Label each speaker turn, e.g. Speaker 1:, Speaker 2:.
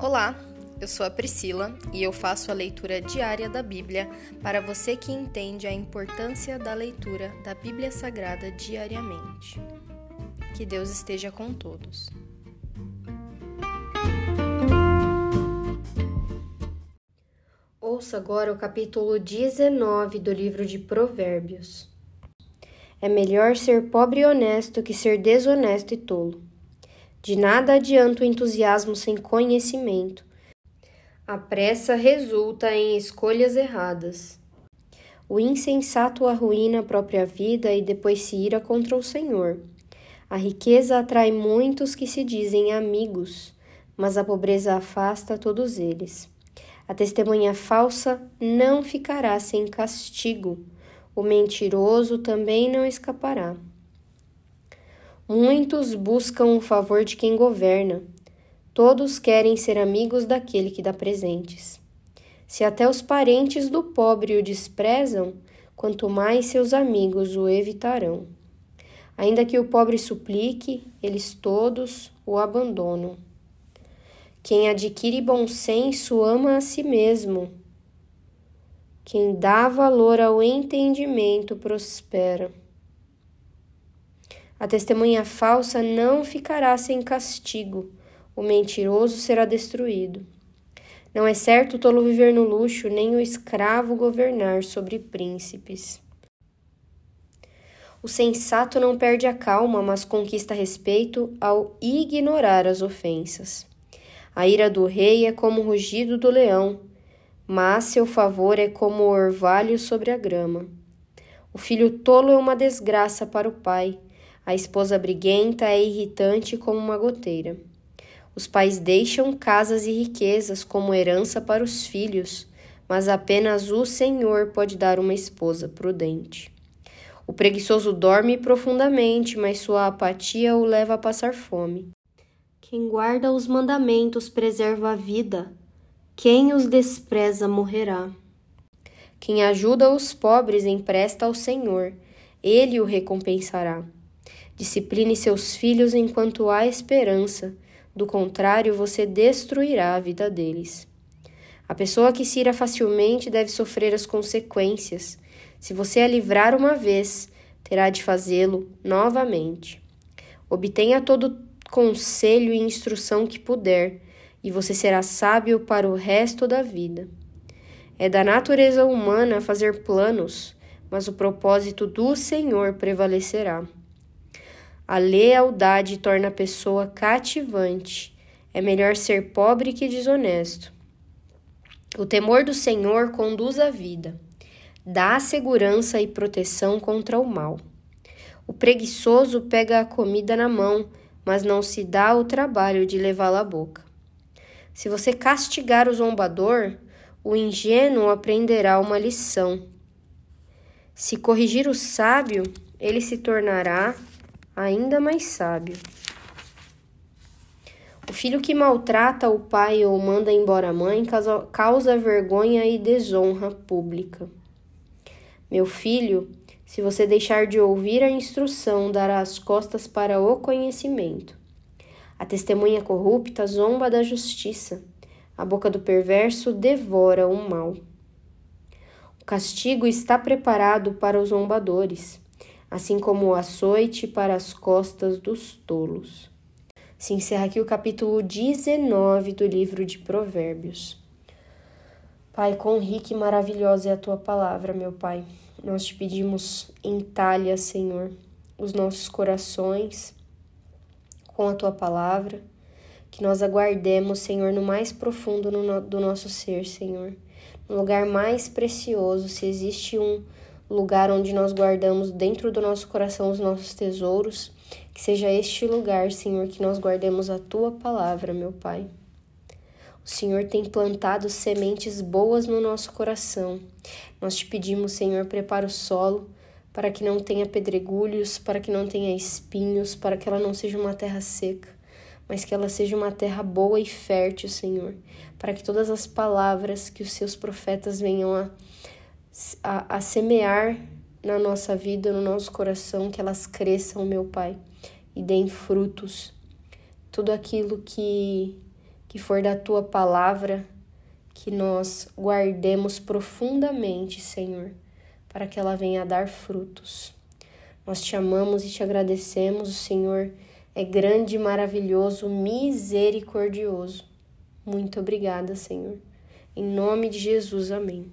Speaker 1: Olá, eu sou a Priscila e eu faço a leitura diária da Bíblia para você que entende a importância da leitura da Bíblia Sagrada diariamente. Que Deus esteja com todos.
Speaker 2: Ouça agora o capítulo 19 do livro de Provérbios. É melhor ser pobre e honesto que ser desonesto e tolo. De nada adianta o entusiasmo sem conhecimento. A pressa resulta em escolhas erradas. O insensato arruína a própria vida e depois se ira contra o Senhor. A riqueza atrai muitos que se dizem amigos, mas a pobreza afasta todos eles. A testemunha falsa não ficará sem castigo, o mentiroso também não escapará. Muitos buscam o favor de quem governa. Todos querem ser amigos daquele que dá presentes. Se até os parentes do pobre o desprezam, quanto mais seus amigos o evitarão. Ainda que o pobre suplique, eles todos o abandonam. Quem adquire bom senso ama a si mesmo. Quem dá valor ao entendimento prospera. A testemunha falsa não ficará sem castigo, o mentiroso será destruído. Não é certo o tolo viver no luxo, nem o escravo governar sobre príncipes. O sensato não perde a calma, mas conquista respeito ao ignorar as ofensas. A ira do rei é como o rugido do leão, mas seu favor é como o orvalho sobre a grama. O filho tolo é uma desgraça para o pai a esposa briguenta é irritante como uma goteira. Os pais deixam casas e riquezas como herança para os filhos, mas apenas o Senhor pode dar uma esposa prudente. O preguiçoso dorme profundamente, mas sua apatia o leva a passar fome. Quem guarda os mandamentos preserva a vida, quem os despreza morrerá. Quem ajuda os pobres empresta ao Senhor, ele o recompensará. Discipline seus filhos enquanto há esperança, do contrário, você destruirá a vida deles. A pessoa que se ira facilmente deve sofrer as consequências. Se você a livrar uma vez, terá de fazê-lo novamente. Obtenha todo conselho e instrução que puder, e você será sábio para o resto da vida. É da natureza humana fazer planos, mas o propósito do Senhor prevalecerá. A lealdade torna a pessoa cativante. É melhor ser pobre que desonesto. O temor do Senhor conduz à vida, dá segurança e proteção contra o mal. O preguiçoso pega a comida na mão, mas não se dá o trabalho de levá-la à boca. Se você castigar o zombador, o ingênuo aprenderá uma lição. Se corrigir o sábio, ele se tornará ainda mais sábio. O filho que maltrata o pai ou manda embora a mãe causa, vergonha e desonra pública. Meu filho, se você deixar de ouvir a instrução, dará as costas para o conhecimento. A testemunha corrupta zomba da justiça, a boca do perverso devora o mal. O castigo está preparado para os zombadores assim como o açoite para as costas dos tolos. Se encerra aqui o capítulo 19 do livro de Provérbios. Pai, quão rica e maravilhosa é a tua palavra, meu Pai. Nós te pedimos, entalha, Senhor, os nossos corações com a tua palavra, que nós aguardemos, Senhor, no mais profundo do nosso ser, Senhor, no lugar mais precioso, se existe um lugar onde nós guardamos dentro do nosso coração os nossos tesouros. Que seja este lugar, Senhor, que nós guardemos a tua palavra, meu Pai. O Senhor tem plantado sementes boas no nosso coração. Nós te pedimos, Senhor, prepara o solo para que não tenha pedregulhos, para que não tenha espinhos, para que ela não seja uma terra seca, mas que ela seja uma terra boa e fértil, Senhor, para que todas as palavras que os seus profetas venham a a, a semear na nossa vida, no nosso coração, que elas cresçam, meu Pai, e deem frutos. Tudo aquilo que que for da tua palavra, que nós guardemos profundamente, Senhor, para que ela venha a dar frutos. Nós te amamos e te agradecemos, o Senhor é grande, maravilhoso, misericordioso. Muito obrigada, Senhor. Em nome de Jesus, amém.